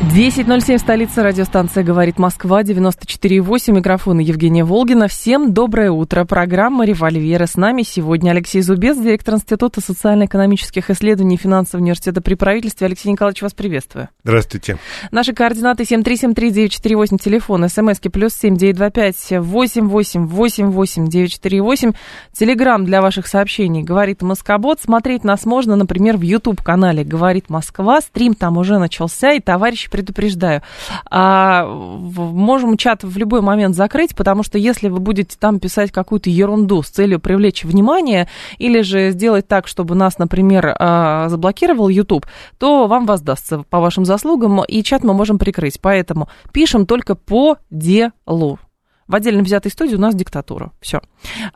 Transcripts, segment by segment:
10.07, столица радиостанция «Говорит Москва», 94.8, микрофон Евгения Волгина. Всем доброе утро. Программа «Револьверы». С нами сегодня Алексей Зубец, директор Института социально-экономических исследований и финансового университета при правительстве. Алексей Николаевич, вас приветствую. Здравствуйте. Наши координаты 7373948, телефон, смски плюс 7925 8888948, телеграмм для ваших сообщений «Говорит Москобот». Смотреть нас можно, например, в YouTube-канале «Говорит Москва». Стрим там уже начался, и товарищи предупреждаю. А, можем чат в любой момент закрыть, потому что если вы будете там писать какую-то ерунду с целью привлечь внимание или же сделать так, чтобы нас, например, а, заблокировал YouTube, то вам воздастся по вашим заслугам, и чат мы можем прикрыть. Поэтому пишем только по делу. В отдельно взятой студии у нас диктатура. Все.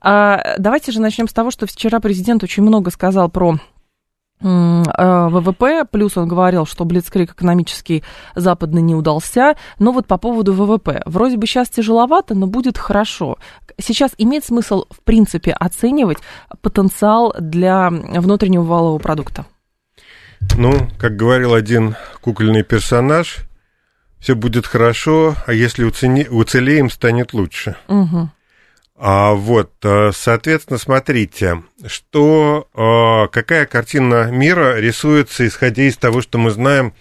А, давайте же начнем с того, что вчера президент очень много сказал про ВВП, плюс он говорил, что Блицкрик экономический западный не удался, но вот по поводу ВВП. Вроде бы сейчас тяжеловато, но будет хорошо. Сейчас имеет смысл, в принципе, оценивать потенциал для внутреннего валового продукта? Ну, как говорил один кукольный персонаж, все будет хорошо, а если уцелеем, станет лучше. Угу. А, вот, э, соответственно, смотрите, что, э, какая картина мира рисуется, исходя из того, что мы знаем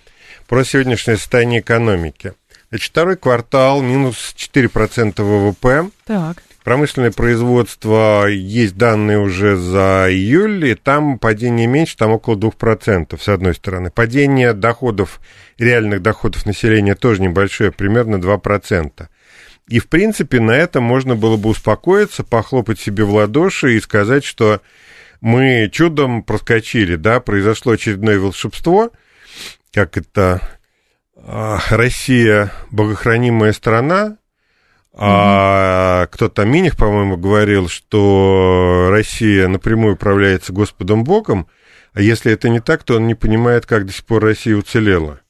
про сегодняшнее состояние экономики. Значит, второй квартал минус 4% ВВП. Так. Промышленное производство, есть данные уже за июль, и там падение меньше, там около 2%, с одной стороны. Падение доходов, реальных доходов населения тоже небольшое, примерно 2%. И, в принципе, на этом можно было бы успокоиться, похлопать себе в ладоши и сказать, что мы чудом проскочили, да, произошло очередное волшебство, как это а, Россия богохранимая страна, а кто-то Миних, по-моему, говорил, что Россия напрямую управляется Господом Богом, а если это не так, то он не понимает, как до сих пор Россия уцелела.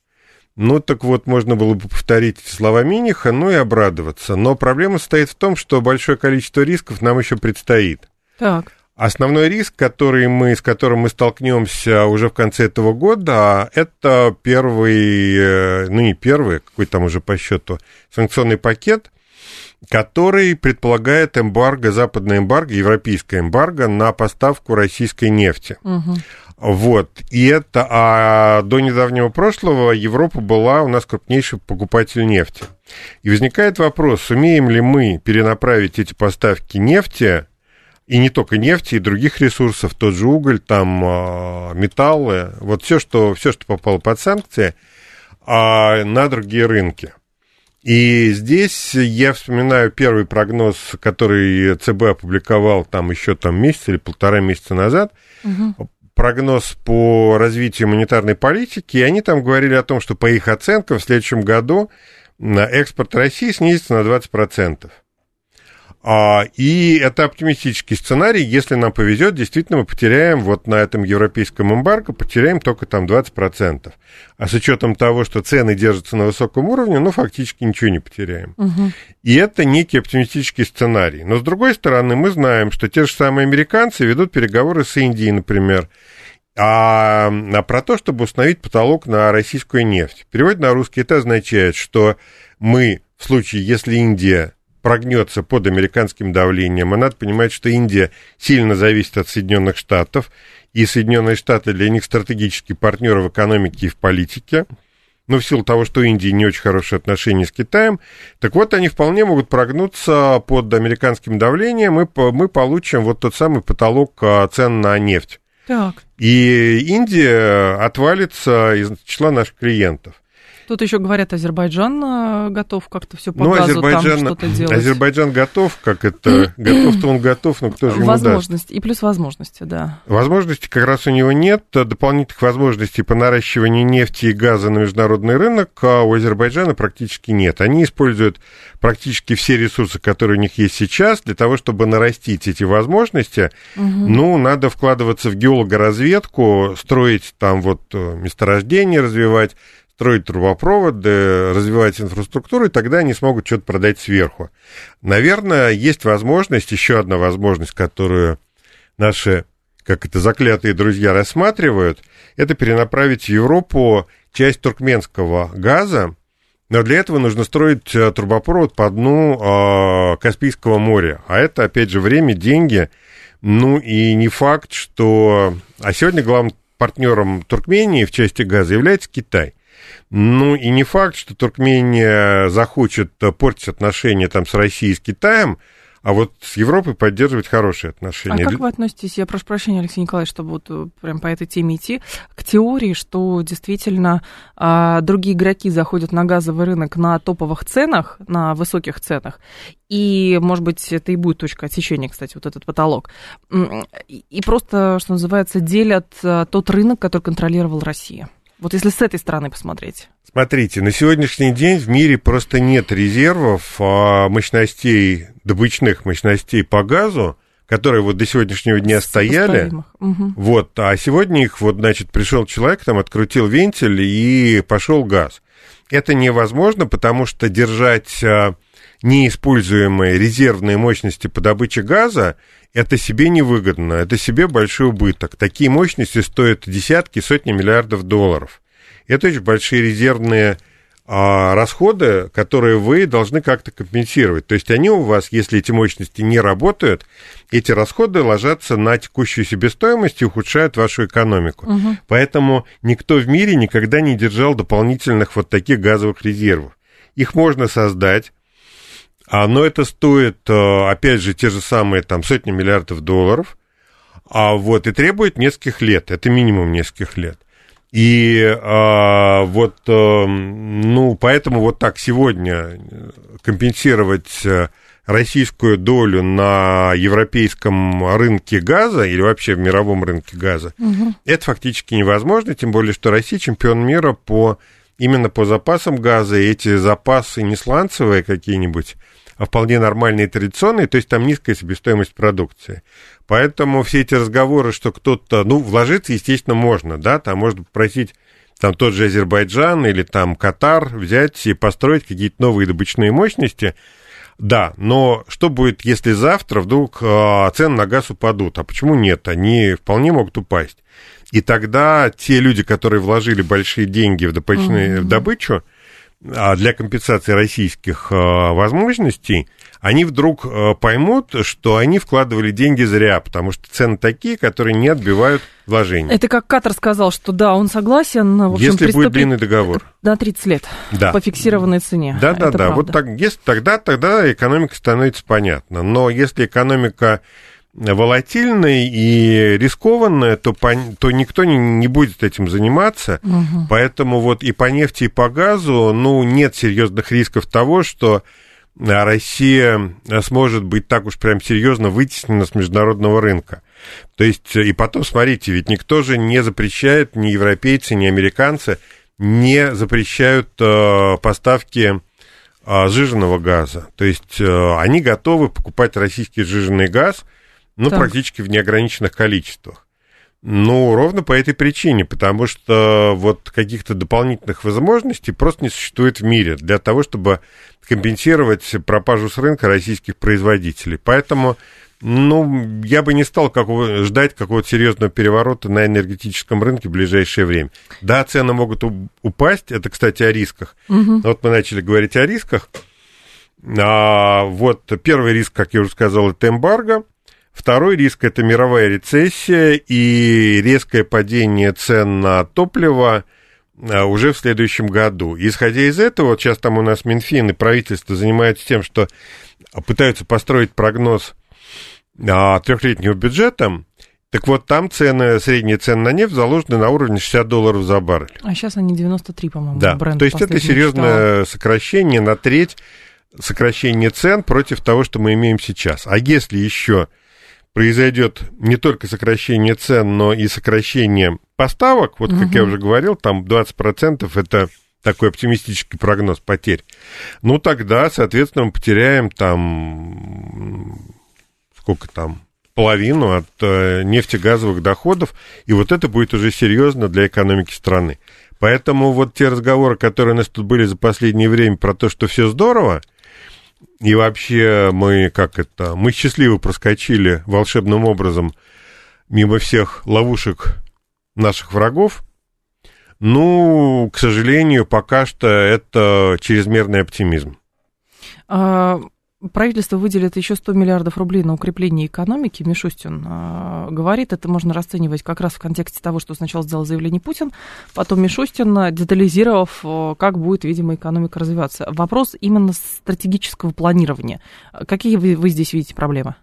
Ну, так вот, можно было бы повторить эти слова Миниха, ну и обрадоваться. Но проблема состоит в том, что большое количество рисков нам еще предстоит. Так. Основной риск, который мы, с которым мы столкнемся уже в конце этого года, это первый, э, ну не первый, какой там уже по счету, санкционный пакет, который предполагает эмбарго, западное эмбарго, европейское эмбарго на поставку российской нефти. Угу. Вот. И это, а до недавнего прошлого Европа была у нас крупнейший покупатель нефти. И возникает вопрос, сумеем ли мы перенаправить эти поставки нефти, и не только нефти, и других ресурсов, тот же уголь, там а, металлы, вот все, что, все, что попало под санкции, а на другие рынки. И здесь я вспоминаю первый прогноз, который ЦБ опубликовал там еще там месяц или полтора месяца назад, угу прогноз по развитию монетарной политики, и они там говорили о том, что по их оценкам в следующем году экспорт России снизится на 20%. А, и это оптимистический сценарий. Если нам повезет, действительно мы потеряем вот на этом европейском эмбарго, потеряем только там 20%. А с учетом того, что цены держатся на высоком уровне, ну, фактически ничего не потеряем. Угу. И это некий оптимистический сценарий. Но, с другой стороны, мы знаем, что те же самые американцы ведут переговоры с Индией, например, а, а про то, чтобы установить потолок на российскую нефть. Перевод на русский это означает, что мы в случае, если Индия прогнется под американским давлением. А надо понимать, что Индия сильно зависит от Соединенных Штатов, и Соединенные Штаты для них стратегический партнер в экономике и в политике. Но в силу того, что у Индии не очень хорошие отношения с Китаем, так вот они вполне могут прогнуться под американским давлением, и мы получим вот тот самый потолок а, цен на нефть. Так. И Индия отвалится из числа наших клиентов. Тут еще говорят, Азербайджан э, готов как-то все по ну, газу Азербайджан, там что-то делать. Азербайджан готов, как это, готов-то он готов, но кто же ему Возможность, даст? и плюс возможности, да. Возможностей как раз у него нет, дополнительных возможностей по наращиванию нефти и газа на международный рынок а у Азербайджана практически нет. Они используют практически все ресурсы, которые у них есть сейчас, для того, чтобы нарастить эти возможности. Угу. Ну, надо вкладываться в геологоразведку, строить там вот э, месторождения, развивать, строить трубопроводы, развивать инфраструктуру, и тогда они смогут что-то продать сверху. Наверное, есть возможность, еще одна возможность, которую наши, как это, заклятые друзья рассматривают, это перенаправить в Европу часть туркменского газа, но для этого нужно строить э, трубопровод по дну э, Каспийского моря. А это, опять же, время, деньги. Ну и не факт, что... А сегодня главным партнером Туркмении в части газа является Китай. Ну и не факт, что Туркмения захочет портить отношения там с Россией и с Китаем, а вот с Европой поддерживать хорошие отношения. А как вы относитесь, я прошу прощения, Алексей Николаевич, чтобы вот э, прям по этой теме идти, к теории, что действительно а, другие игроки заходят на газовый рынок на топовых ценах, на высоких ценах, и, может быть, это и будет точка отсечения, кстати, вот этот потолок, и просто, что называется, делят э, тот рынок, который контролировал Россия. Вот если с этой стороны посмотреть. Смотрите, на сегодняшний день в мире просто нет резервов а, мощностей, добычных мощностей по газу, которые вот до сегодняшнего дня стояли. Угу. Вот, а сегодня их вот, значит, пришел человек, там открутил вентиль и пошел газ. Это невозможно, потому что держать а, неиспользуемые резервные мощности по добыче газа это себе невыгодно, это себе большой убыток. Такие мощности стоят десятки, сотни миллиардов долларов. Это очень большие резервные а, расходы, которые вы должны как-то компенсировать. То есть они у вас, если эти мощности не работают, эти расходы ложатся на текущую себестоимость и ухудшают вашу экономику. Угу. Поэтому никто в мире никогда не держал дополнительных вот таких газовых резервов. Их можно создать, а, но это стоит, э, опять же, те же самые там сотни миллиардов долларов, а вот и требует нескольких лет, это минимум нескольких лет. И а, вот, а, ну, поэтому вот так сегодня компенсировать российскую долю на европейском рынке газа или вообще в мировом рынке газа, угу. это фактически невозможно, тем более, что Россия чемпион мира по именно по запасам газа, и эти запасы не сланцевые какие-нибудь, а вполне нормальные традиционные, то есть там низкая себестоимость продукции. Поэтому все эти разговоры, что кто-то, ну, вложиться, естественно, можно, да, там можно попросить там тот же Азербайджан или там Катар взять и построить какие-то новые добычные мощности, да, но что будет, если завтра вдруг э, цены на газ упадут? А почему нет? Они вполне могут упасть. И тогда те люди, которые вложили большие деньги в, добычную, mm-hmm. в добычу, а для компенсации российских э, возможностей, они вдруг э, поймут, что они вкладывали деньги зря, потому что цены такие, которые не отбивают вложения. Это как Катар сказал, что да, он согласен. В общем, если будет длинный договор. На 30 лет да. по фиксированной цене. Да, да, да. Вот так, если, тогда, тогда экономика становится понятна. Но если экономика волатильной и рискованная, то, по, то никто не, не будет этим заниматься. Угу. Поэтому вот и по нефти, и по газу, ну, нет серьезных рисков того, что Россия сможет быть так уж прям серьезно вытеснена с международного рынка. То есть, и потом, смотрите, ведь никто же не запрещает, ни европейцы, ни американцы не запрещают э, поставки э, сжиженного газа. То есть, э, они готовы покупать российский сжиженный газ – ну, так. практически в неограниченных количествах. Ну, ровно по этой причине, потому что вот каких-то дополнительных возможностей просто не существует в мире для того, чтобы компенсировать пропажу с рынка российских производителей. Поэтому, ну, я бы не стал какого, ждать какого-то серьезного переворота на энергетическом рынке в ближайшее время. Да, цены могут упасть, это, кстати, о рисках. Угу. Вот мы начали говорить о рисках. А, вот первый риск, как я уже сказал, это эмбарго. Второй риск – это мировая рецессия и резкое падение цен на топливо а, уже в следующем году. Исходя из этого, вот сейчас там у нас Минфин и правительство занимаются тем, что пытаются построить прогноз а, трехлетнего бюджета, Так вот, там цены, средние цены на нефть заложены на уровне 60 долларов за баррель. А сейчас они 93, по-моему, да. бренд. То есть это серьезное читала. сокращение на треть сокращение цен против того, что мы имеем сейчас. А если еще произойдет не только сокращение цен, но и сокращение поставок, вот как угу. я уже говорил, там 20% это такой оптимистический прогноз потерь, ну тогда, соответственно, мы потеряем там сколько там половину от э, нефтегазовых доходов, и вот это будет уже серьезно для экономики страны. Поэтому вот те разговоры, которые у нас тут были за последнее время про то, что все здорово, и вообще мы, как это, мы счастливо проскочили волшебным образом мимо всех ловушек наших врагов. Ну, к сожалению, пока что это чрезмерный оптимизм. А, правительство выделит еще 100 миллиардов рублей на укрепление экономики, Мишустин э, говорит, это можно расценивать как раз в контексте того, что сначала сделал заявление Путин, потом Мишустин, детализировав, э, как будет, видимо, экономика развиваться. Вопрос именно стратегического планирования. Какие вы, вы здесь видите проблемы?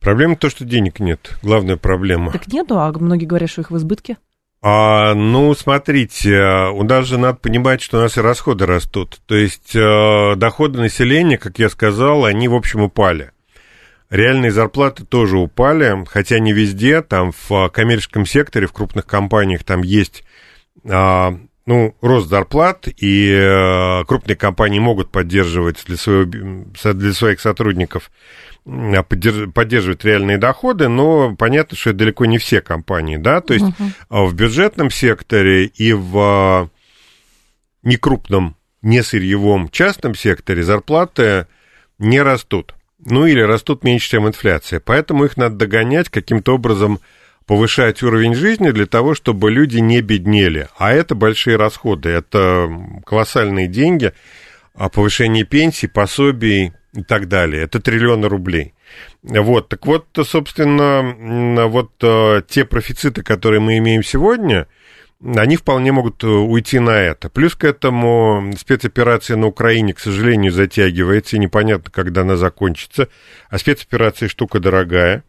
Проблема то, что денег нет. Главная проблема. Так нету, а многие говорят, что их в избытке. А, ну, смотрите, у нас же надо понимать, что у нас и расходы растут. То есть э, доходы населения, как я сказал, они, в общем, упали. Реальные зарплаты тоже упали, хотя не везде. Там в коммерческом секторе, в крупных компаниях там есть э, ну, рост зарплат, и э, крупные компании могут поддерживать для, своего, для своих сотрудников поддерживать реальные доходы, но понятно, что это далеко не все компании, да, то есть uh-huh. в бюджетном секторе и в а, некрупном, не сырьевом частном секторе зарплаты не растут. Ну или растут меньше, чем инфляция. Поэтому их надо догонять каким-то образом, повышать уровень жизни для того, чтобы люди не беднели. А это большие расходы, это колоссальные деньги, повышение пенсий, пособий, и так далее. Это триллионы рублей. Вот, так вот, собственно, вот э, те профициты, которые мы имеем сегодня, они вполне могут э, уйти на это. Плюс к этому спецоперация на Украине, к сожалению, затягивается, и непонятно, когда она закончится. А спецоперация штука дорогая.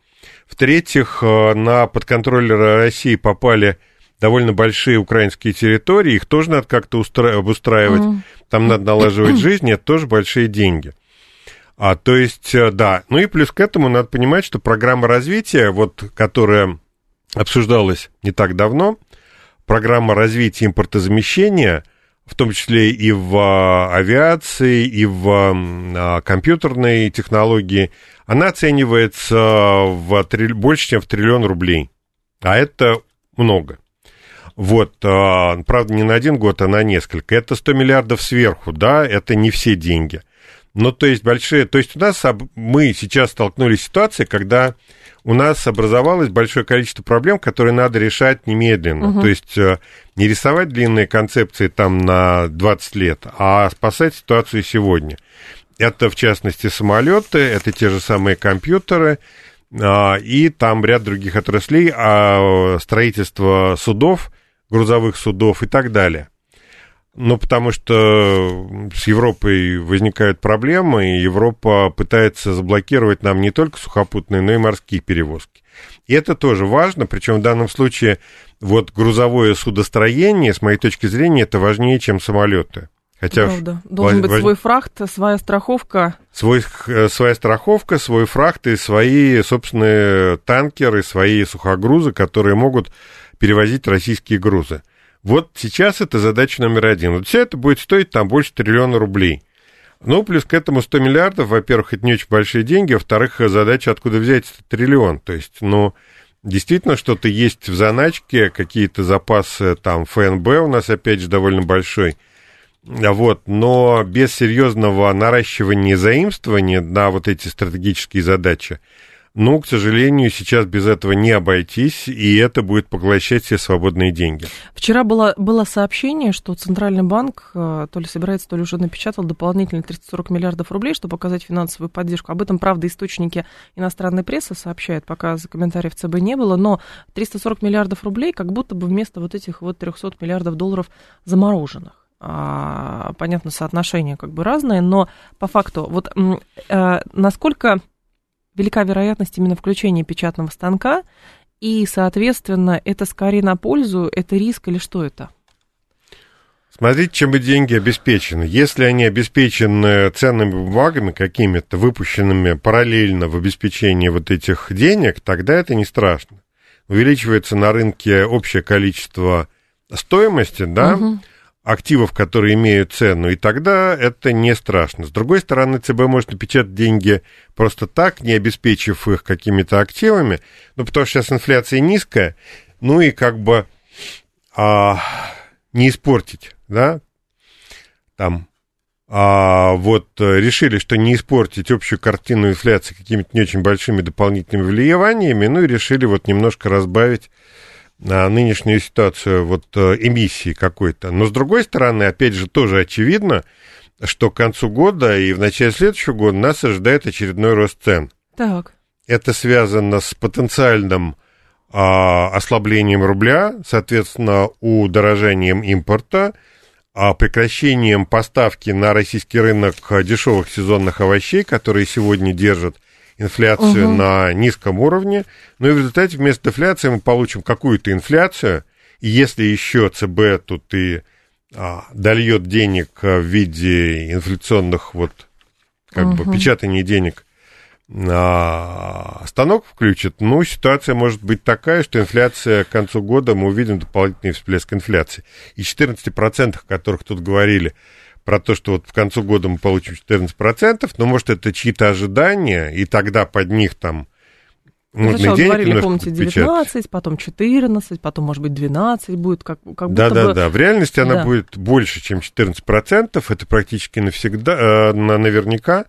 В-третьих, э, на подконтроль России попали довольно большие украинские территории, их тоже надо как-то устра- обустраивать, mm. там надо налаживать жизнь, это тоже большие деньги. А, то есть, э, да. Ну и плюс к этому надо понимать, что программа развития, вот, которая обсуждалась не так давно, программа развития импортозамещения, в том числе и в а, авиации, и в а, компьютерной технологии, она оценивается в больше, чем в триллион рублей. А это много. Вот, а, правда, не на один год, а на несколько. Это 100 миллиардов сверху, да, это не все деньги. Ну, то есть большие... То есть у нас... Мы сейчас столкнулись с ситуацией, когда у нас образовалось большое количество проблем, которые надо решать немедленно. Угу. То есть э, не рисовать длинные концепции там на 20 лет, а спасать ситуацию сегодня. Это, в частности, самолеты, это те же самые компьютеры, а, и там ряд других отраслей, а строительство судов, грузовых судов и так далее. Ну, потому что с Европой возникают проблемы, и Европа пытается заблокировать нам не только сухопутные, но и морские перевозки. И это тоже важно, причем в данном случае вот грузовое судостроение, с моей точки зрения, это важнее, чем самолеты. Хотя Правда. Должен вож... быть свой фрахт, своя страховка. Свой, э, своя страховка, свой фрахт и свои собственные танкеры, свои сухогрузы, которые могут перевозить российские грузы. Вот сейчас это задача номер один. Вот все это будет стоить там больше триллиона рублей. Ну, плюс к этому 100 миллиардов, во-первых, это не очень большие деньги, во-вторых, задача, откуда взять этот триллион. То есть, ну, действительно, что-то есть в заначке, какие-то запасы там ФНБ у нас, опять же, довольно большой. Вот, но без серьезного наращивания заимствования на вот эти стратегические задачи, ну, к сожалению, сейчас без этого не обойтись, и это будет поглощать все свободные деньги. Вчера было, было сообщение, что Центральный банк э, то ли собирается, то ли уже напечатал дополнительные 340 миллиардов рублей, чтобы показать финансовую поддержку. Об этом, правда, источники иностранной прессы сообщают, пока комментариев ЦБ не было, но 340 миллиардов рублей как будто бы вместо вот этих вот 300 миллиардов долларов замороженных а, понятно, соотношение как бы разное, но по факту, вот э, насколько велика вероятность именно включения печатного станка и, соответственно, это скорее на пользу, это риск или что это? Смотрите, чем и деньги обеспечены. Если они обеспечены ценными бумагами какими-то, выпущенными параллельно в обеспечении вот этих денег, тогда это не страшно. Увеличивается на рынке общее количество стоимости, да, угу. Активов, которые имеют цену, и тогда это не страшно. С другой стороны, ЦБ может напечатать деньги просто так, не обеспечив их какими-то активами, ну, потому что сейчас инфляция низкая, ну и как бы а, не испортить да, там, а вот решили, что не испортить общую картину инфляции какими-то не очень большими дополнительными влияниями, ну и решили вот немножко разбавить нынешнюю ситуацию вот э, эмиссии какой-то. Но с другой стороны, опять же, тоже очевидно, что к концу года и в начале следующего года нас ожидает очередной рост цен. Так. Это связано с потенциальным а, ослаблением рубля, соответственно, удорожением импорта – а прекращением поставки на российский рынок дешевых сезонных овощей, которые сегодня держат инфляцию угу. на низком уровне. Ну и в результате вместо инфляции мы получим какую-то инфляцию. И если еще ЦБ тут и а, дольет денег в виде инфляционных вот как угу. бы печатания денег а, станок включит, ну, ситуация может быть такая, что инфляция к концу года, мы увидим дополнительный всплеск инфляции. И 14%, о которых тут говорили, про то, что вот в концу года мы получим 14%, но, может, это чьи-то ожидания, и тогда под них там можно Сначала денег говорили, помните, 19, потом 14, потом, может быть, 12 будет, как, как да, будто да, бы... Да, В реальности она да. будет больше, чем 14%. Это практически навсегда, э, наверняка.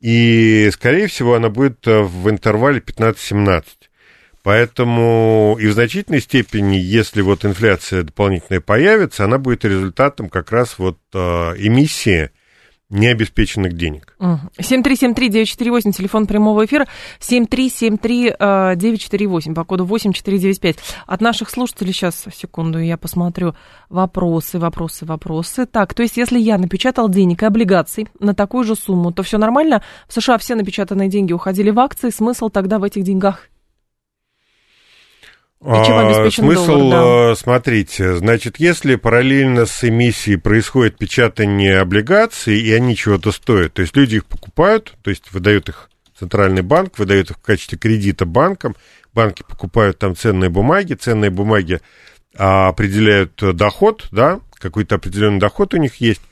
И, скорее всего, она будет э, в интервале 15-17. Поэтому и в значительной степени, если вот инфляция дополнительная появится, она будет результатом как раз вот э, эмиссии необеспеченных денег. 7373948, телефон прямого эфира, 7373948, по коду 8495. От наших слушателей, сейчас, секунду, я посмотрю, вопросы, вопросы, вопросы. Так, то есть, если я напечатал денег и облигаций на такую же сумму, то все нормально? В США все напечатанные деньги уходили в акции, смысл тогда в этих деньгах? Чем обеспечен Смысл, доллар, да. Э, смотрите, значит, если параллельно с эмиссией происходит печатание облигаций, и они чего-то стоят, то есть люди их покупают, то есть выдают их центральный банк, выдают их в качестве кредита банкам, банки покупают там ценные бумаги, ценные бумаги а, определяют доход, да, какой-то определенный доход у них есть, а,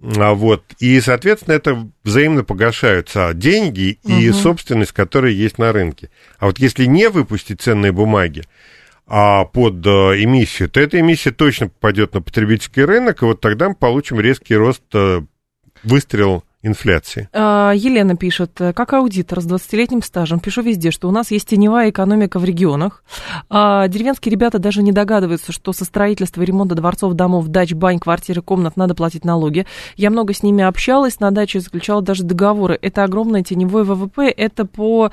вот, и, соответственно, это взаимно погашаются деньги и угу. собственность, которая есть на рынке. А вот если не выпустить ценные бумаги, а под э, эмиссию, то эта эмиссия точно попадет на потребительский рынок, и вот тогда мы получим резкий рост, э, выстрел инфляции. А, Елена пишет, как аудитор с 20-летним стажем, пишу везде, что у нас есть теневая экономика в регионах. А деревенские ребята даже не догадываются, что со строительства и ремонта дворцов, домов, дач, бань, квартиры, комнат надо платить налоги. Я много с ними общалась, на даче заключала даже договоры. Это огромное теневое ВВП, это по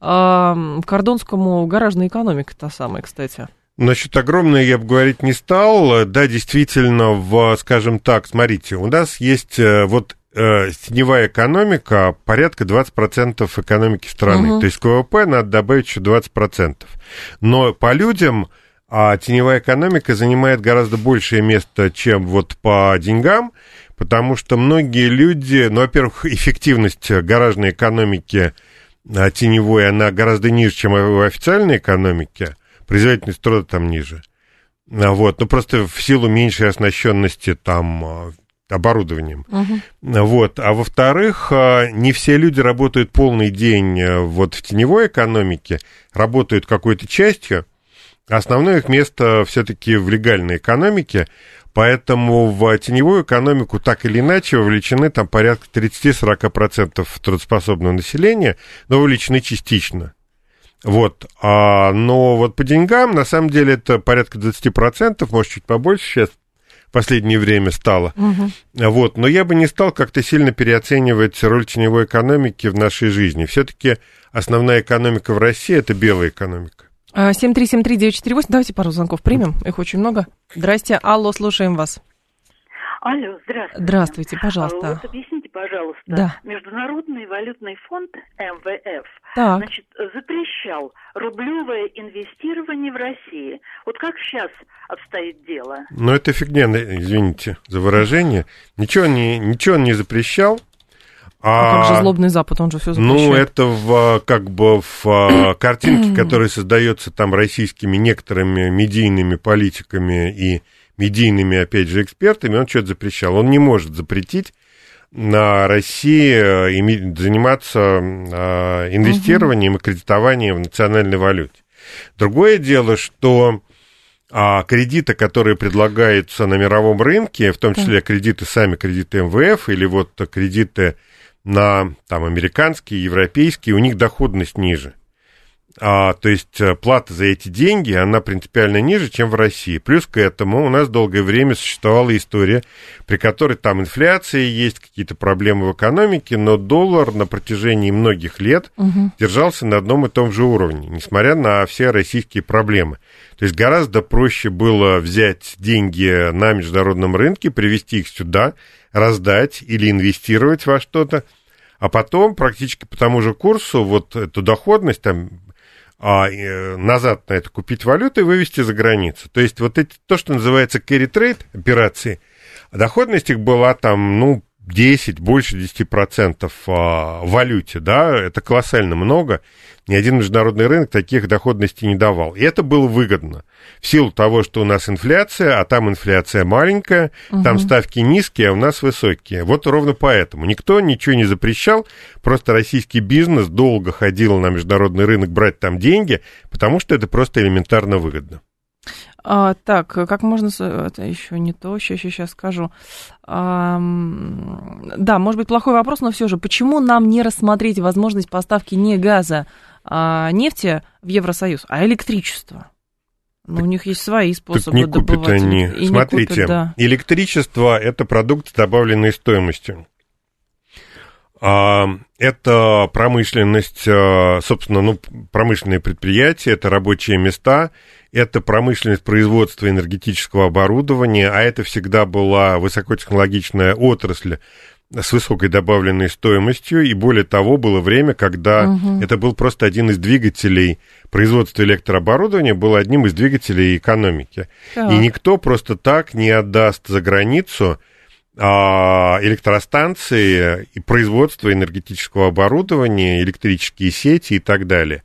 э, кордонскому гаражная экономика та самая, кстати. Насчет огромное я бы говорить не стал. Да, действительно, в, скажем так, смотрите, у нас есть э, вот э, теневая экономика порядка 20% экономики страны. Угу. То есть к ВВП надо добавить еще 20%. Но по людям а теневая экономика занимает гораздо большее место, чем вот по деньгам, потому что многие люди, ну, во-первых, эффективность гаражной экономики а, теневой, она гораздо ниже, чем в официальной экономике, производительность труда там ниже. А, вот, ну, просто в силу меньшей оснащенности там а, оборудованием. Угу. Вот. А во-вторых, а, не все люди работают полный день э, вот в теневой экономике, работают какой-то частью. Основное их место все-таки в легальной экономике, поэтому в теневую экономику так или иначе вовлечены там порядка 30-40% трудоспособного населения, но вовлечены частично. Вот. А, но вот по деньгам, на самом деле, это порядка 20%, может, чуть побольше сейчас последнее время стало. Угу. Вот. Но я бы не стал как-то сильно переоценивать роль теневой экономики в нашей жизни. Все-таки основная экономика в России это белая экономика. 7373948, а, давайте пару звонков примем, их очень много. Здрасте, алло, слушаем вас. Алло, здравствуйте. Здравствуйте, пожалуйста. Вот объясните, пожалуйста. Да. Международный валютный фонд МВФ Так. значит, запрещал рублевое инвестирование в России. Вот как сейчас обстоит дело? Но это фигня, извините за выражение. Ничего не, ничего он не запрещал. А, как же злобный Запад, он же все запрещает. Ну, это в, как бы в а, картинке, которая создается там российскими некоторыми медийными политиками и медийными, опять же, экспертами, он что-то запрещал. Он не может запретить на России э, заниматься а, инвестированием и кредитованием в национальной валюте. Другое дело, что а кредиты, которые предлагаются на мировом рынке, в том числе кредиты сами, кредиты МВФ или вот кредиты на там, американские, европейские, у них доходность ниже. А, то есть э, плата за эти деньги, она принципиально ниже, чем в России. Плюс к этому у нас долгое время существовала история, при которой там инфляция есть, какие-то проблемы в экономике, но доллар на протяжении многих лет угу. держался на одном и том же уровне, несмотря на все российские проблемы. То есть гораздо проще было взять деньги на международном рынке, привести их сюда, раздать или инвестировать во что-то, а потом практически по тому же курсу вот эту доходность там а, э, назад на это купить валюту и вывести за границу. То есть вот эти, то, что называется carry trade операции, доходность их была там, ну, 10, больше 10% а, в валюте, да, это колоссально много. Ни один международный рынок таких доходностей не давал. И это было выгодно. В силу того, что у нас инфляция, а там инфляция маленькая, угу. там ставки низкие, а у нас высокие. Вот ровно поэтому. Никто ничего не запрещал, просто российский бизнес долго ходил на международный рынок брать там деньги, потому что это просто элементарно выгодно. А, так, как можно... Это еще не то, сейчас, сейчас скажу. А, да, может быть, плохой вопрос, но все же, почему нам не рассмотреть возможность поставки не газа, а нефти в Евросоюз, а электричества? Ну, у них есть свои способы так не добывать. Купят они. И Смотрите, купят, да. электричество – это продукт с добавленной стоимостью. А, это промышленность, а, собственно, ну, промышленные предприятия, это рабочие места, это промышленность производства энергетического оборудования, а это всегда была высокотехнологичная отрасль с высокой добавленной стоимостью, и более того, было время, когда угу. это был просто один из двигателей производства электрооборудования, был одним из двигателей экономики. Так. И никто просто так не отдаст за границу а, электростанции и производство энергетического оборудования, электрические сети и так далее.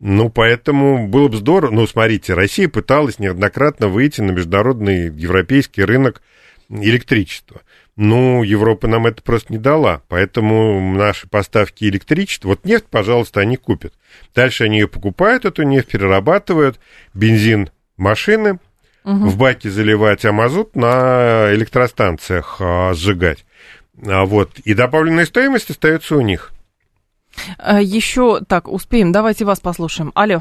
Ну, поэтому было бы здорово. Ну, смотрите, Россия пыталась неоднократно выйти на международный европейский рынок электричества. Ну, Европа нам это просто не дала, поэтому наши поставки электричества, вот нефть, пожалуйста, они купят. Дальше они ее покупают, эту нефть перерабатывают, бензин машины, угу. в баки заливать, а мазут на электростанциях а, сжигать. А, вот, и добавленная стоимость остается у них. А, Еще так, успеем, давайте вас послушаем. Алло.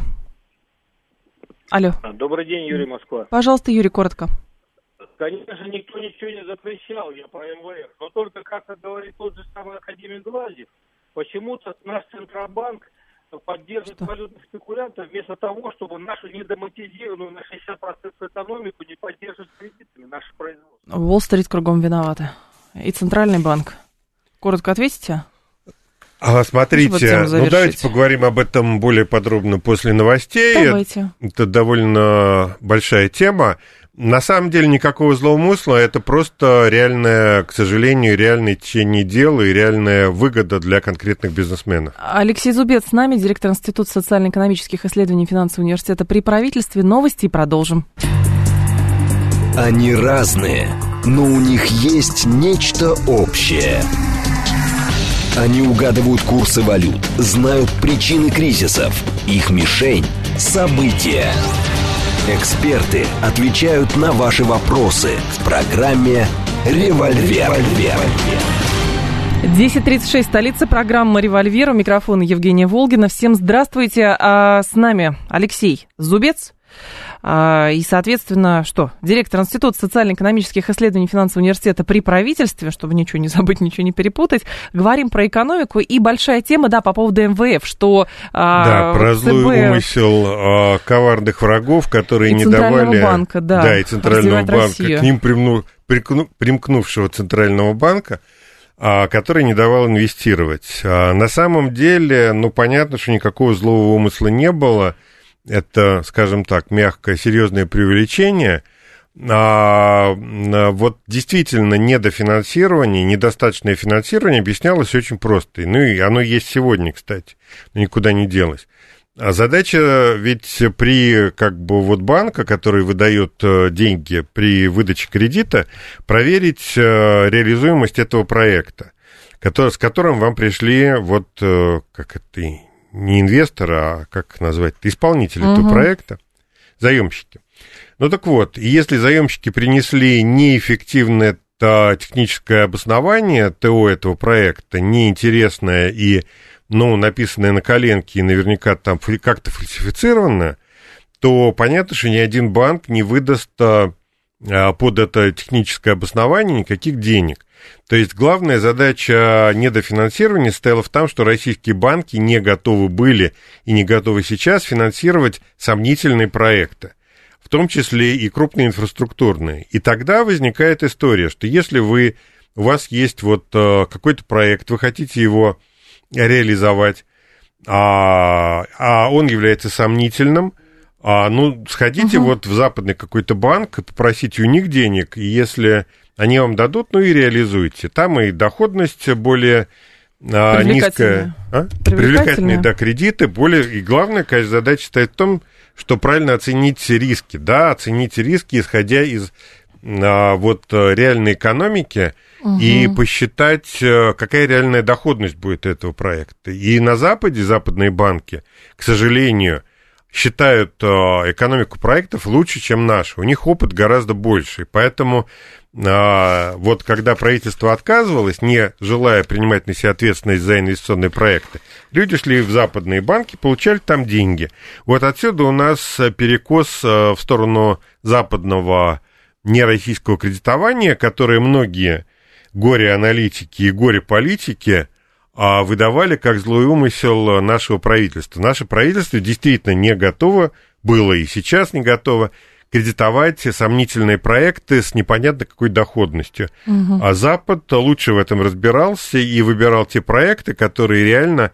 Алло. Добрый день, Юрий Москва. Пожалуйста, Юрий, коротко. Конечно же, никто ничего не запрещал, я по МВФ. Но только, как говорит тот же самый академик Глазев, почему-то наш Центробанк поддерживает Что? валютных спекулянтов вместо того, чтобы нашу недоматизированную на 60% экономику не поддерживать кредитами, наше производство. Уолл-стрит кругом виноваты. И Центральный банк. Коротко ответите? А, смотрите, ну давайте поговорим об этом более подробно после новостей. Давайте. Это довольно большая тема. На самом деле никакого злоумысла, это просто реальное, к сожалению, реальное течение дела и реальная выгода для конкретных бизнесменов. Алексей Зубец с нами, директор Института социально-экономических исследований финансового университета при правительстве. Новости и продолжим. Они разные, но у них есть нечто общее. Они угадывают курсы валют, знают причины кризисов. Их мишень – события. Эксперты отвечают на ваши вопросы в программе «Револьвер». 10.36, столица, программа «Револьвер». У микрофона Евгения Волгина. Всем здравствуйте. А с нами Алексей Зубец, и, соответственно, что? Директор Института социально-экономических исследований финансового университета при правительстве, чтобы ничего не забыть, ничего не перепутать. Говорим про экономику. И большая тема, да, по поводу МВФ, что а, Да, про ЦБ... злой умысел а, коварных врагов, которые и не давали... банка, да. Да, и Центрального банка, Россию. к ним примну, примкнувшего Центрального банка, а, который не давал инвестировать. А, на самом деле, ну, понятно, что никакого злого умысла не было. Это, скажем так, мягкое, серьезное преувеличение. А, вот действительно недофинансирование, недостаточное финансирование объяснялось очень просто. Ну и оно есть сегодня, кстати, никуда не делось. А задача ведь при как бы вот банка, который выдает э, деньги при выдаче кредита, проверить э, реализуемость этого проекта, который, с которым вам пришли вот э, как это не инвестор, а как назвать, исполнитель угу. этого проекта, заемщики. Ну так вот, если заемщики принесли неэффективное техническое обоснование ТО этого проекта, неинтересное и ну, написанное на коленке и наверняка там как-то фальсифицировано, то понятно, что ни один банк не выдаст а, а, под это техническое обоснование никаких денег. То есть главная задача недофинансирования стояла в том, что российские банки не готовы были и не готовы сейчас финансировать сомнительные проекты, в том числе и крупные инфраструктурные. И тогда возникает история, что если вы, у вас есть вот а, какой-то проект, вы хотите его реализовать, а, а он является сомнительным, а, ну, сходите угу. вот в западный какой-то банк и попросите у них денег, и если они вам дадут, ну и реализуйте. Там и доходность более а, низкая, а? привлекательные, да, кредиты, более, и главная, конечно, задача стоит в том, что правильно оценить риски, да, оценить риски, исходя из а, вот реальной экономики, угу. и посчитать, э, какая реальная доходность будет этого проекта. И на Западе западные банки, к сожалению, считают э, экономику проектов лучше, чем наша. У них опыт гораздо больше. Поэтому э, вот когда правительство отказывалось, не желая принимать на себя ответственность за инвестиционные проекты, люди шли в западные банки, получали там деньги. Вот отсюда у нас перекос в сторону западного нероссийского кредитования, которое многие горе-аналитики и горе-политики а выдавали как злой умысел нашего правительства. Наше правительство действительно не готово было и сейчас не готово кредитовать сомнительные проекты с непонятно какой доходностью. Угу. А Запад лучше в этом разбирался и выбирал те проекты, которые реально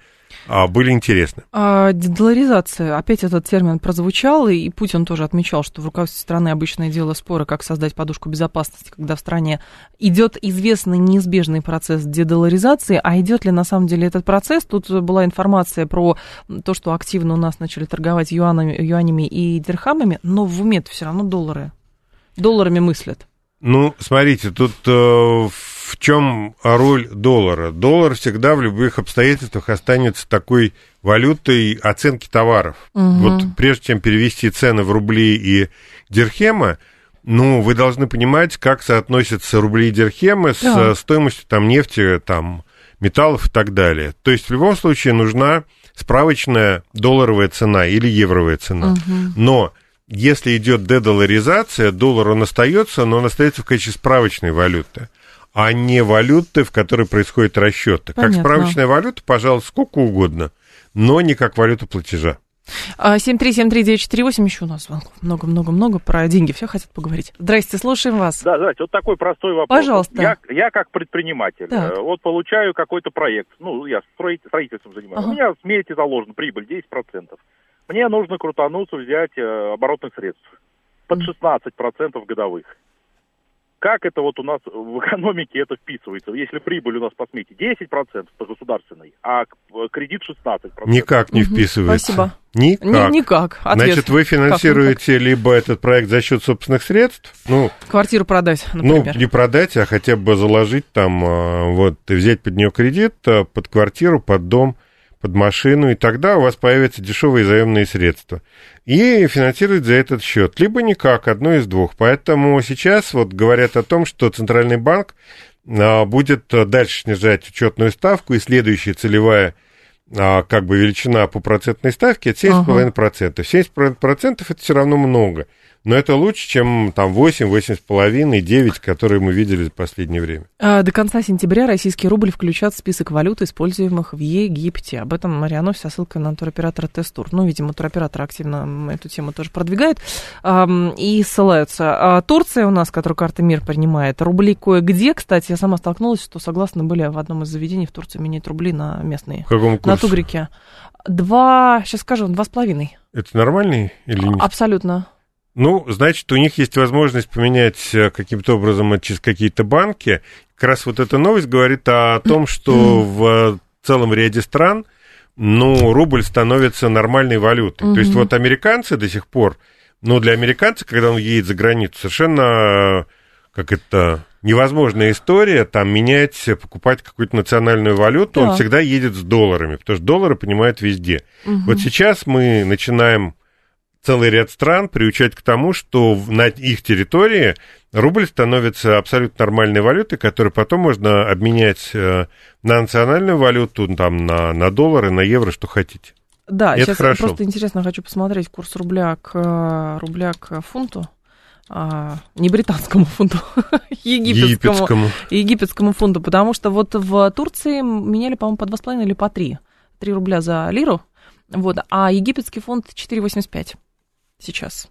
были интересны. А, дедоларизация. Опять этот термин прозвучал, и Путин тоже отмечал, что в руководстве страны обычное дело спора, как создать подушку безопасности, когда в стране идет известный неизбежный процесс дедоларизации, а идет ли на самом деле этот процесс? Тут была информация про то, что активно у нас начали торговать юанами, юанями и дирхамами, но в уме все равно доллары. Долларами мыслят. Ну, смотрите, тут э, в чем роль доллара? Доллар всегда в любых обстоятельствах останется такой валютой оценки товаров. Угу. Вот прежде чем перевести цены в рубли и дирхемы, ну, вы должны понимать, как соотносятся рубли и дирхемы с да. стоимостью там нефти, там металлов и так далее. То есть в любом случае нужна справочная долларовая цена или евровая цена. Угу. Но если идет дедоларизация, доллар он остается, но он остается в качестве справочной валюты а не валюты, в которой происходят расчеты. Понятно. Как справочная валюта, пожалуйста, сколько угодно, но не как валюта платежа. 7373948, еще у нас звонков много-много-много, про деньги все хотят поговорить. Здрасте, слушаем вас. Да, здрасте, вот такой простой вопрос. Пожалуйста. Я, я как предприниматель, так. Э, вот получаю какой-то проект, ну, я строительством занимаюсь, ага. у меня в смете заложена прибыль 10%. Мне нужно крутануться, взять э, оборотных средств под 16% годовых. Как это вот у нас в экономике это вписывается? Если прибыль у нас по смете 10% по государственной, а кредит 16%. Никак не вписывается. Спасибо. Никак. никак. Ответ. Значит, вы финансируете как, либо этот проект за счет собственных средств, ну... Квартиру продать, например. Ну, не продать, а хотя бы заложить там, а, вот, и взять под нее кредит, а, под квартиру, под дом, под машину, и тогда у вас появятся дешевые заемные средства и финансировать за этот счет. Либо никак, одно из двух. Поэтому сейчас вот говорят о том, что Центральный банк а, будет дальше снижать учетную ставку, и следующая целевая а, как бы величина по процентной ставке это 7,5%. Ага. 7,5% это все равно много. Но это лучше, чем там 8, 8,5, 9, которые мы видели в последнее время. А, до конца сентября российский рубль включат в список валют, используемых в Египте. Об этом Мариано со ссылкой на туроператора Тестур. Ну, видимо, туроператор активно эту тему тоже продвигает и ссылаются. А Турция у нас, которую карта МИР принимает, рубли кое-где. Кстати, я сама столкнулась, что согласны были в одном из заведений в Турции менять рубли на местные. В каком курсе? На тугрике. Два, сейчас скажу, два с половиной. Это нормальный или нет? Абсолютно. Ну, значит, у них есть возможность поменять э, каким-то образом через какие-то банки. Как раз вот эта новость говорит о том, что в целом ряде стран, ну, рубль становится нормальной валютой. Mm-hmm. То есть вот американцы до сих пор, ну, для американца, когда он едет за границу, совершенно, как это, невозможная история, там, менять, покупать какую-то национальную валюту, да. он всегда едет с долларами, потому что доллары понимают везде. Угу. Вот сейчас мы начинаем целый ряд стран приучать к тому, что на их территории рубль становится абсолютно нормальной валютой, которую потом можно обменять э, на национальную валюту, там, на, на доллары, на евро, что хотите. Да, Это сейчас хорошо. просто интересно, хочу посмотреть курс рубля к, рубля к фунту. А, не британскому фунту, египетскому, египетскому. египетскому фунту, потому что вот в Турции меняли, по-моему, по 2,5 или по 3. 3 рубля за лиру, вот, а египетский фунт 4,85 сейчас.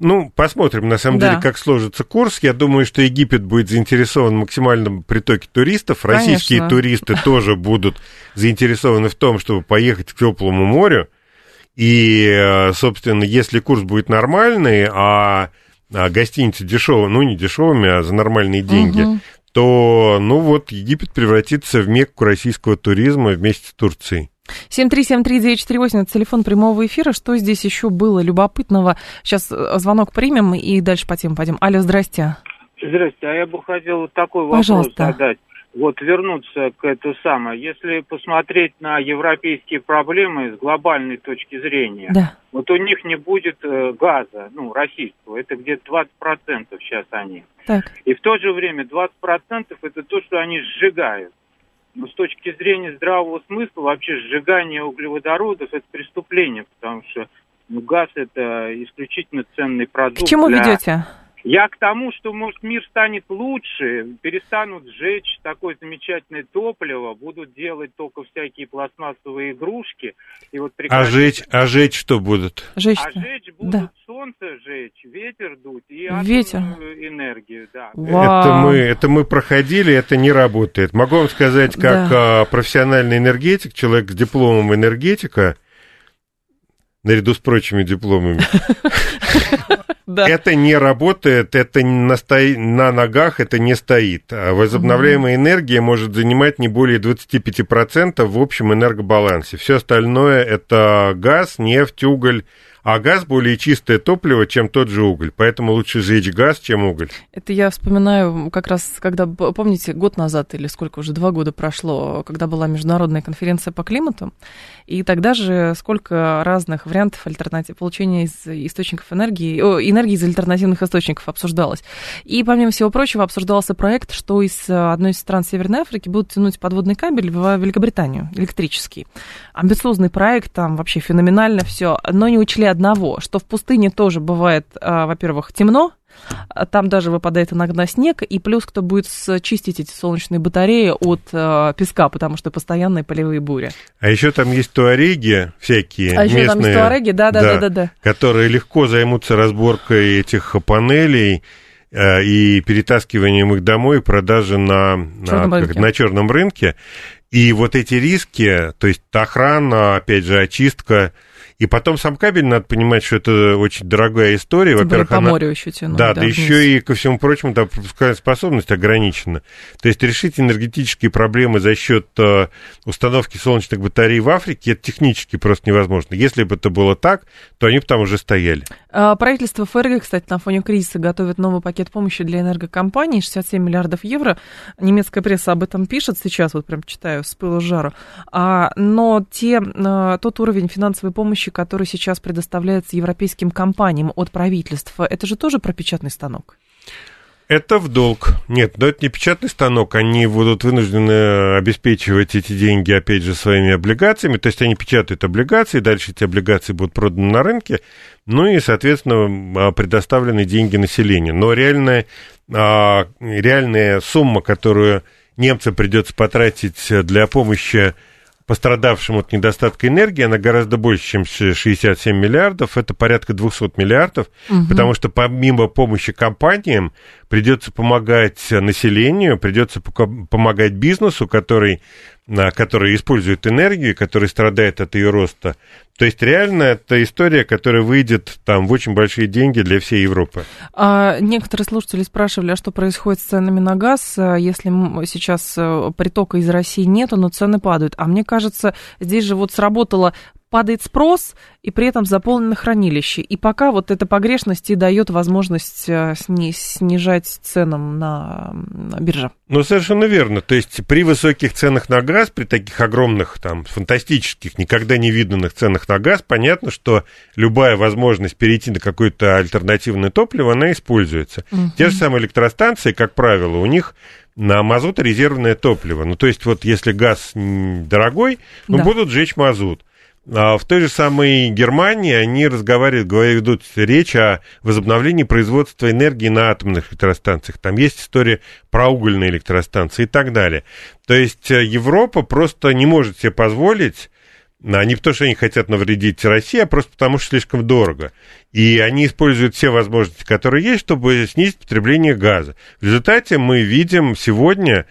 Ну, посмотрим, на самом да. деле, как сложится курс. Я думаю, что Египет будет заинтересован в максимальном притоке туристов. Конечно. Российские туристы тоже будут заинтересованы в том, чтобы поехать к теплому морю. И, э, собственно, если курс будет нормальный, а а гостиницы дешевые, ну не дешевыми, а за нормальные деньги, угу. То, ну вот, Египет превратится в мекку российского туризма вместе с Турцией. 7373948, это телефон прямого эфира. Что здесь еще было любопытного? Сейчас э, звонок примем и дальше по теме пойдем. Алло, здрасте. Здрасте, а я бы хотел такой вопрос Пожалуйста. задать вот вернуться к эту самое, если посмотреть на европейские проблемы с глобальной точки зрения, да. вот у них не будет э, газа, ну, российского, это где-то 20% сейчас они. Так. И в то же время 20% это то, что они сжигают. Но с точки зрения здравого смысла вообще сжигание углеводородов это преступление, потому что ну, газ это исключительно ценный продукт. К чему для... ведете? Я к тому, что, может, мир станет лучше, перестанут сжечь такое замечательное топливо, будут делать только всякие пластмассовые игрушки. И вот прекратить... а, жечь, а жечь что будут? Жечь а жечь будут да. солнце жечь, ветер дуть и ветер. энергию. Да. Это, мы, это мы проходили, это не работает. Могу вам сказать, как да. Профессиональный энергетик, человек с дипломом энергетика, наряду с прочими дипломами, Да. Это не работает, это на, сто... на ногах это не стоит. А возобновляемая угу. энергия может занимать не более 25% в общем энергобалансе. Все остальное это газ, нефть, уголь, а газ более чистое топливо, чем тот же уголь. Поэтому лучше сжечь газ, чем уголь. Это я вспоминаю как раз, когда, помните, год назад или сколько уже, два года прошло, когда была международная конференция по климату, и тогда же сколько разных вариантов альтернатив, получения из источников энергии, о, энергии из альтернативных источников обсуждалось. И, помимо всего прочего, обсуждался проект, что из одной из стран Северной Африки будут тянуть подводный кабель в Великобританию, электрический. Амбициозный проект, там вообще феноменально все, но не учли одного, что в пустыне тоже бывает, а, во-первых, темно, а там даже выпадает иногда снег, и плюс кто будет чистить эти солнечные батареи от э, песка, потому что постоянные полевые бури. А еще там есть туареги всякие а местные, еще там есть туареги, да, да, да, да, да, да, которые легко займутся разборкой этих панелей э, и перетаскиванием их домой, продажи на, на, как, на черном рынке. И вот эти риски, то есть охрана, опять же, очистка, и потом сам кабель, надо понимать, что это очень дорогая история. Во-первых, по она... морю еще тянуть. Да, да, да еще и, ко всему прочему, там пропускная способность ограничена. То есть решить энергетические проблемы за счет э, установки солнечных батарей в Африке, это технически просто невозможно. Если бы это было так, то они бы там уже стояли. А, правительство ФРГ, кстати, на фоне кризиса готовит новый пакет помощи для энергокомпаний, 67 миллиардов евро. Немецкая пресса об этом пишет сейчас, вот прям читаю с пылу жару. А, но те, а, тот уровень финансовой помощи, помощи, который сейчас предоставляется европейским компаниям от правительства, это же тоже пропечатный станок? Это в долг. Нет, но это не печатный станок. Они будут вынуждены обеспечивать эти деньги, опять же, своими облигациями. То есть они печатают облигации, дальше эти облигации будут проданы на рынке, ну и, соответственно, а, предоставлены деньги населению. Но реальная, а, реальная сумма, которую немцам придется потратить для помощи пострадавшим от недостатка энергии, она гораздо больше, чем 67 миллиардов, это порядка 200 миллиардов, угу. потому что помимо помощи компаниям придется помогать населению, придется помогать бизнесу, который, который использует энергию, который страдает от ее роста. То есть реально это история, которая выйдет там в очень большие деньги для всей Европы. А, некоторые слушатели спрашивали, а что происходит с ценами на газ, если сейчас э, притока из России нету, но цены падают. А мне кажется, здесь же вот сработало падает спрос, и при этом заполнено хранилище. И пока вот эта погрешность и дает возможность э, снижать ценам на бирже. Ну, совершенно верно. То есть при высоких ценах на газ, при таких огромных, там, фантастических, никогда не виданных ценах на газ, понятно, что любая возможность перейти на какое-то альтернативное топливо, она используется. Угу. Те же самые электростанции, как правило, у них на мазут резервное топливо. Ну, то есть вот если газ дорогой, ну, да. будут жечь мазут. А в той же самой Германии они разговаривают, ведут речь о возобновлении производства энергии на атомных электростанциях. Там есть история про угольные электростанции и так далее. То есть э, Европа просто не может себе позволить а не потому, что они хотят навредить России, а просто потому, что слишком дорого. И они используют все возможности, которые есть, чтобы снизить потребление газа. В результате мы видим сегодня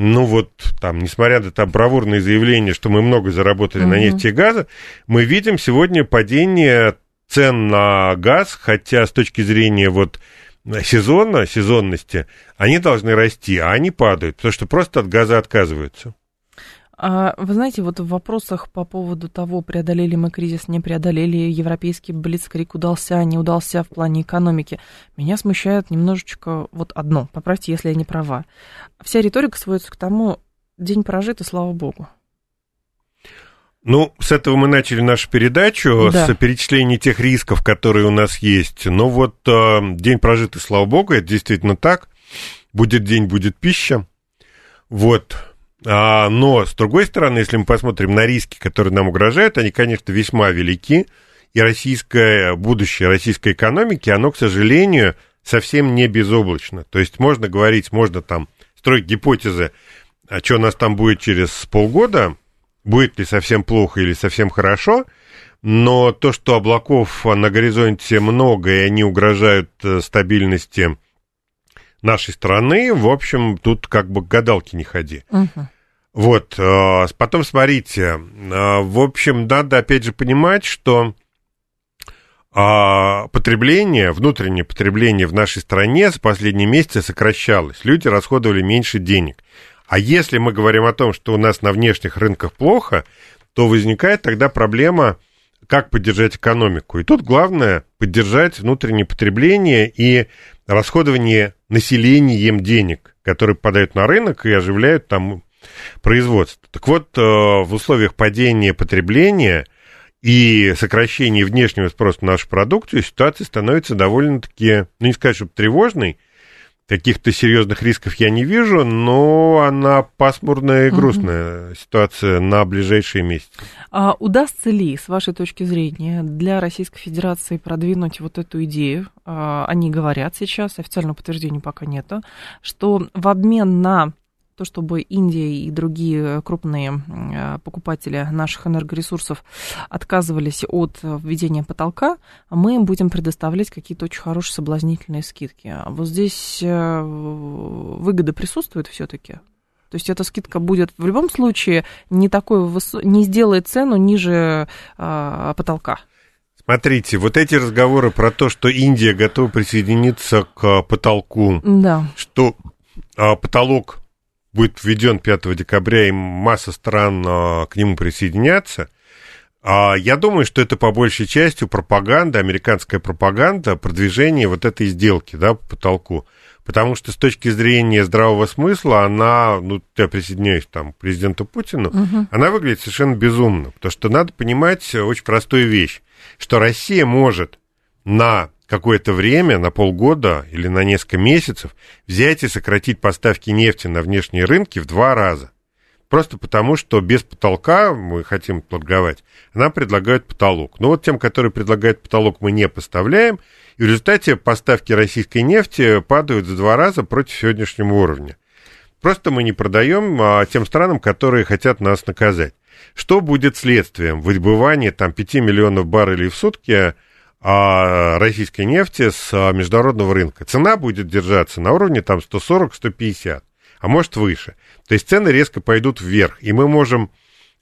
ну вот там, несмотря на там бравурные заявления, что мы много заработали угу. на нефти и газа, мы видим сегодня падение цен на газ, хотя с точки зрения вот сезона, сезонности, они должны расти, а они падают, потому что просто от газа отказываются. А вы знаете, вот в вопросах по поводу того, преодолели мы кризис, не преодолели, европейский блицкрик удался, не удался в плане экономики, меня смущает немножечко вот одно, поправьте, если я не права. Вся риторика сводится к тому, день прожит, и слава богу. Ну, с этого мы начали нашу передачу, да. с перечисления тех рисков, которые у нас есть. Но вот э, день прожит, и слава богу, это действительно так. Будет день, будет пища. Вот, а, но, с другой стороны, если мы посмотрим на риски, которые нам угрожают, они, конечно, весьма велики. И российское будущее российской экономики, оно, к сожалению, совсем не безоблачно. То есть можно говорить, можно там строить гипотезы, а что у нас там будет через полгода, будет ли совсем плохо или совсем хорошо, но то, что облаков на горизонте много, и они угрожают э, стабильности нашей страны, в общем, тут как бы гадалки не ходи. Угу. Вот, э, потом смотрите, э, в общем, надо опять же понимать, что а, потребление, внутреннее потребление в нашей стране за последние месяцы сокращалось. Люди расходовали меньше денег. А если мы говорим о том, что у нас на внешних рынках плохо, то возникает тогда проблема, как поддержать экономику. И тут главное поддержать внутреннее потребление и расходование населением денег, которые попадают на рынок и оживляют там производства. Так вот, э, в условиях падения потребления и сокращения внешнего спроса на нашу продукцию ситуация становится довольно-таки, ну не сказать, чтобы тревожной, Каких-то серьезных рисков я не вижу, но она пасмурная и грустная угу. ситуация на ближайшие месяцы. А удастся ли, с вашей точки зрения, для Российской Федерации продвинуть вот эту идею? А, они говорят сейчас, официального подтверждения пока нету, что в обмен на то, чтобы Индия и другие крупные э, покупатели наших энергоресурсов отказывались от введения потолка, мы им будем предоставлять какие-то очень хорошие соблазнительные скидки. А вот здесь э, выгода присутствует все-таки? То есть эта скидка будет в любом случае не такой высо... не сделает цену ниже а, потолка. Смотрите, вот эти разговоры про то, что Индия готова присоединиться к потолку, да. что а, потолок будет введен 5 декабря, и масса стран а, к нему присоединятся. А, я думаю, что это по большей части пропаганда, американская пропаганда, продвижение вот этой сделки, да, по потолку. Потому что с точки зрения здравого смысла она, ну, я присоединяюсь там к президенту Путину, угу. она выглядит совершенно безумно. Потому что надо понимать очень простую вещь, что Россия может на какое-то время, на полгода или на несколько месяцев, взять и сократить поставки нефти на внешние рынки в два раза. Просто потому, что без потолка мы хотим торговать, нам предлагают потолок. Но вот тем, которые предлагают потолок, мы не поставляем, и в результате поставки российской нефти падают в два раза против сегодняшнего уровня. Просто мы не продаем а, тем странам, которые хотят нас наказать. Что будет следствием выбывания там 5 миллионов баррелей в сутки российской нефти с а, международного рынка? Цена будет держаться на уровне там 140-150, а может выше. То есть цены резко пойдут вверх, и мы можем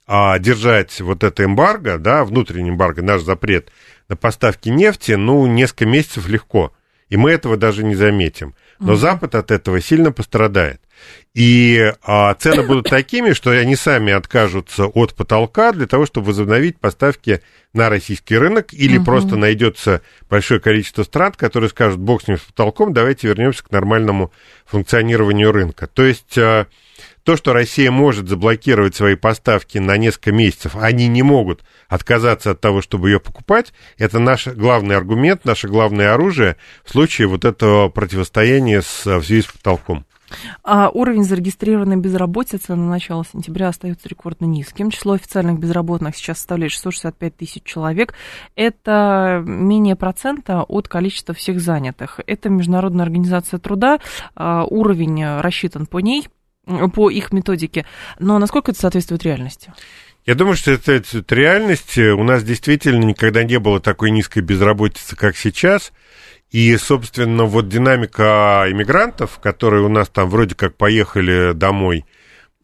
а, держать вот это эмбарго, да, внутренний эмбарго, наш запрет на поставки нефти, ну, несколько месяцев легко. И мы этого даже не заметим. Но угу. Запад от этого сильно пострадает. И а, цены будут такими, что они сами откажутся от потолка для того, чтобы возобновить поставки на российский рынок, или угу. просто найдется большое количество стран, которые скажут, бог с ним с потолком, давайте вернемся к нормальному функционированию рынка. То есть а, то, что Россия может заблокировать свои поставки на несколько месяцев, они не могут отказаться от того, чтобы ее покупать, это наш главный аргумент, наше главное оружие в случае вот этого противостояния с, в связи с потолком. А уровень зарегистрированной безработицы на начало сентября остается рекордно низким. Число официальных безработных сейчас составляет 665 тысяч человек. Это менее процента от количества всех занятых. Это Международная организация труда. А, уровень рассчитан по ней по их методике. Но насколько это соответствует реальности? Я думаю, что это, это реальность. У нас действительно никогда не было такой низкой безработицы, как сейчас. И, собственно, вот динамика иммигрантов, которые у нас там вроде как поехали домой –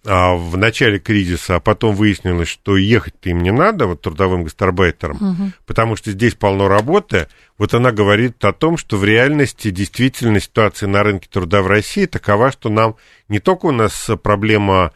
а, в начале кризиса, а потом выяснилось, что ехать-то им не надо, вот трудовым гастарбайтерам, угу. потому что здесь полно работы, вот она говорит о том, что в реальности действительно ситуация на рынке труда в России такова, что нам не только у нас проблема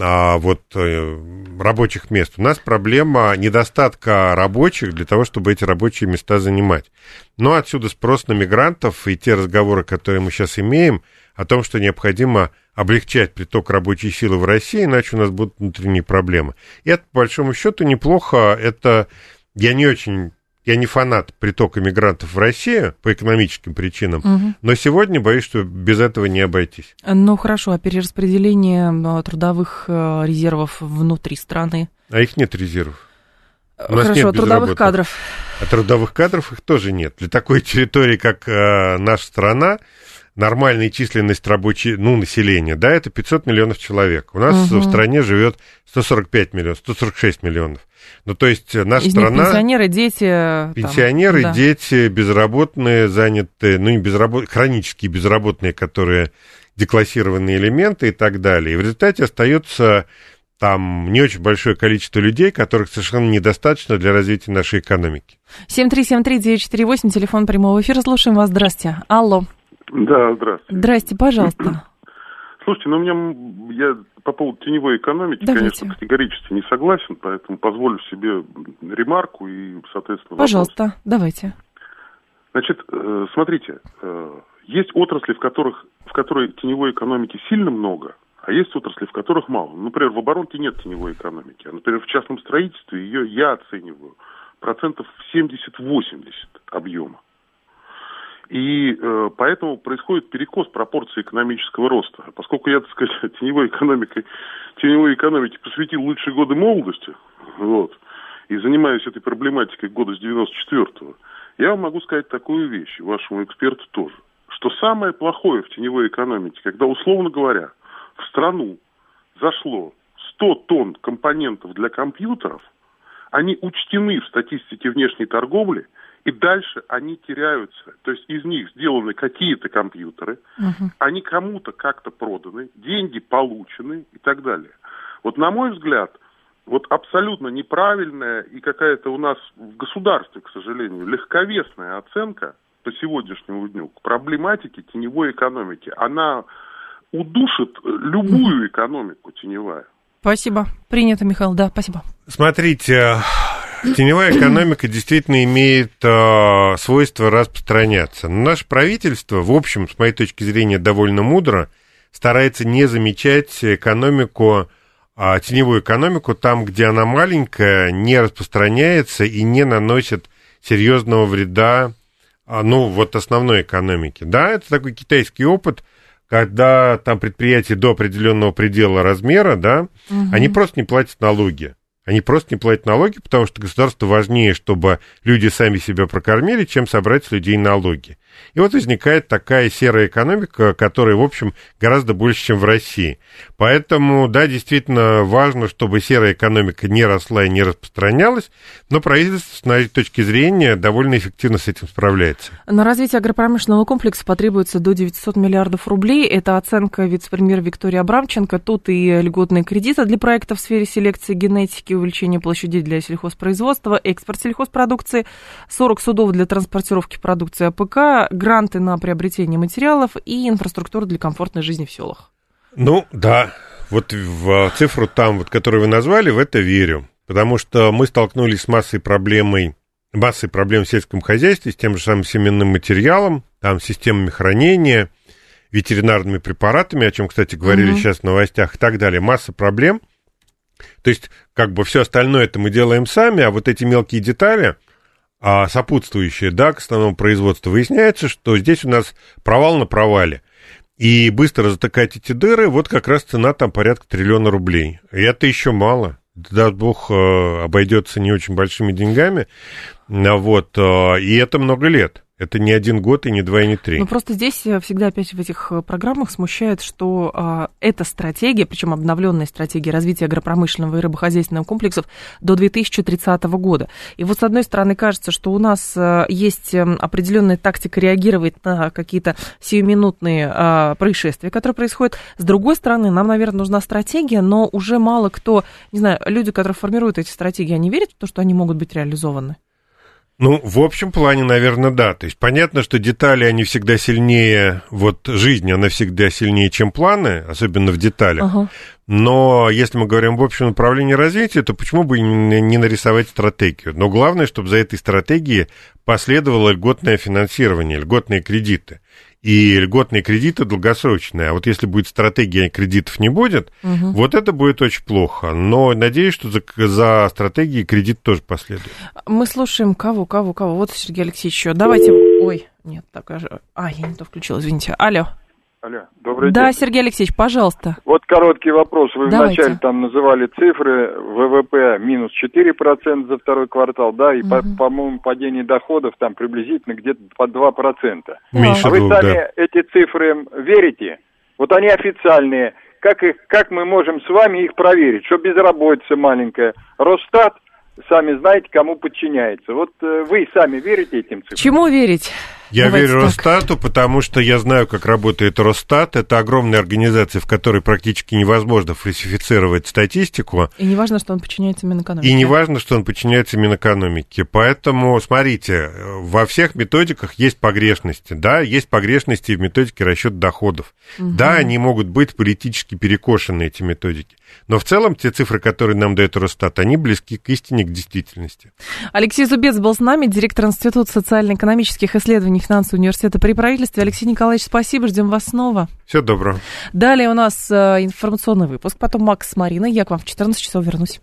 а, вот э, рабочих мест, у нас проблема недостатка рабочих для того, чтобы эти рабочие места занимать. Но отсюда спрос на мигрантов и те разговоры, которые мы сейчас имеем, о том, что необходимо облегчать приток рабочей силы в России, иначе у нас будут внутренние проблемы. И это, по большому счету, неплохо. Это я не очень я не фанат притока мигрантов в Россию по экономическим причинам, угу. но сегодня боюсь, что без этого не обойтись. Ну хорошо, а перераспределение э, трудовых э, резервов внутри страны? А их нет резервов. У Хорошо, нет трудовых кадров. А трудовых кадров их тоже нет. Для такой территории, как э, наша страна, нормальная численность рабочей, ну, населения, да, это 500 миллионов человек. У нас угу. в стране живет 145 миллионов, 146 миллионов. Ну, то есть э, наша Из страна... Пенсионеры, дети... Пенсионеры, там, да. дети, безработные, занятые, ну, не безработ... хронические безработные, которые деклассированные элементы и так далее. И в результате остается там не очень большое количество людей, которых совершенно недостаточно для развития нашей экономики. 7373948, телефон прямого эфира, слушаем вас, здрасте. Алло. Да, здравствуйте. Здрасте, пожалуйста. Слушайте, ну у меня я по поводу теневой экономики, Давайте. конечно, категорически не согласен, поэтому позволю себе ремарку и, соответственно, Пожалуйста, вопрос. давайте. Значит, э, смотрите, э, есть отрасли, в которых в которой теневой экономики сильно много, а есть отрасли, в которых мало. Например, в оборонке нет теневой экономики, а, например, в частном строительстве ее я оцениваю процентов 70-80 объема. И э, поэтому происходит перекос пропорции экономического роста. Поскольку я, так сказать, теневой экономикой, теневой экономике посвятил лучшие годы молодости, вот, и занимаюсь этой проблематикой года с 94-го, я вам могу сказать такую вещь, вашему эксперту тоже, что самое плохое в теневой экономике, когда, условно говоря, в страну зашло 100 тонн компонентов для компьютеров, они учтены в статистике внешней торговли – и дальше они теряются. То есть из них сделаны какие-то компьютеры, угу. они кому-то как-то проданы, деньги получены и так далее. Вот на мой взгляд, вот абсолютно неправильная и какая-то у нас в государстве, к сожалению, легковесная оценка по сегодняшнему дню к проблематике теневой экономики. Она удушит любую экономику теневая. Спасибо. Принято, Михаил. Да, спасибо. Смотрите, теневая экономика действительно имеет э, свойство распространяться. Но наше правительство, в общем, с моей точки зрения, довольно мудро старается не замечать экономику, э, теневую экономику там, где она маленькая, не распространяется и не наносит серьезного вреда а, ну, вот основной экономики. Да, это такой китайский опыт, когда там предприятия до определенного предела размера, да, угу. они просто не платят налоги. Они просто не платят налоги, потому что государству важнее, чтобы люди сами себя прокормили, чем собрать с людей налоги. И вот возникает такая серая экономика, которая, в общем, гораздо больше, чем в России. Поэтому, да, действительно важно, чтобы серая экономика не росла и не распространялась, но правительство, с моей точки зрения, довольно эффективно с этим справляется. На развитие агропромышленного комплекса потребуется до 900 миллиардов рублей. Это оценка вице-премьера Виктории Абрамченко. Тут и льготные кредиты для проектов в сфере селекции генетики, увеличение площадей для сельхозпроизводства, экспорт сельхозпродукции, 40 судов для транспортировки продукции АПК, гранты на приобретение материалов и инфраструктура для комфортной жизни в селах. Ну, да. Вот в цифру там, вот, которую вы назвали, в это верю. Потому что мы столкнулись с массой проблемой, массой проблем в сельском хозяйстве, с тем же самым семенным материалом, там, системами хранения, ветеринарными препаратами, о чем, кстати, говорили угу. сейчас в новостях и так далее. Масса проблем. То есть, как бы все остальное это мы делаем сами, а вот эти мелкие детали, а сопутствующие, да, к основному производству, выясняется, что здесь у нас провал на провале. И быстро затыкать эти дыры, вот как раз цена там порядка триллиона рублей. И это еще мало. Даст бог, э, обойдется не очень большими деньгами. Вот, э, и это много лет. Это не один год и не два и не три. Ну просто здесь э, всегда опять в этих э, программах смущает, что а, эта стратегия, причем обновленная стратегия развития агропромышленного и рыбохозяйственного комплексов до 2030 года. И вот с одной стороны кажется, что у нас а, есть определенная тактика реагировать на какие-то сиюминутные а, происшествия, которые происходят. С другой стороны, нам, наверное, нужна стратегия, но уже мало кто, не знаю, люди, которые формируют эти стратегии, они верят в то, что они могут быть реализованы? Ну, в общем плане, наверное, да. То есть понятно, что детали, они всегда сильнее, вот жизнь, она всегда сильнее, чем планы, особенно в деталях. Ага. Но если мы говорим в общем направлении развития, то почему бы не нарисовать стратегию? Но главное, чтобы за этой стратегией последовало льготное финансирование, льготные кредиты и льготные кредиты долгосрочные. А вот если будет стратегия кредитов не будет, угу. вот это будет очень плохо. Но надеюсь, что за, за стратегией кредит тоже последует. Мы слушаем кого, кого, кого. Вот Сергей Алексеевич еще. Давайте. Ой, нет, так же. А, я не то включила, извините. Алло. Алло, добрый да, день. Да, Сергей Алексеевич, пожалуйста. Вот короткий вопрос. Вы Давайте. вначале там называли цифры ВВП минус 4% за второй квартал, да, и, угу. по, по-моему, падение доходов там приблизительно где-то по 2%. Меньше а вы сами да. эти цифры верите? Вот они официальные. Как, их, как мы можем с вами их проверить? Что безработица маленькая. Росстат сами знаете, кому подчиняется. Вот э, вы сами верите этим цифрам? Чему верить? Я Давайте верю так. Росстату, потому что я знаю, как работает Росстат. Это огромная организация, в которой практически невозможно фальсифицировать статистику. И не важно, что он подчиняется Минэкономике. И не важно, что он подчиняется Минэкономике. Поэтому, смотрите, во всех методиках есть погрешности. Да, есть погрешности в методике расчета доходов. Угу. Да, они могут быть политически перекошены, эти методики. Но в целом те цифры, которые нам дает Росстат, они близки к истине, к действительности. Алексей Зубец был с нами, директор Института социально-экономических исследований финансового университета при правительстве. Алексей Николаевич, спасибо, ждем вас снова. Всего доброго. Далее у нас э, информационный выпуск, потом Макс с Мариной. Я к вам в 14 часов вернусь.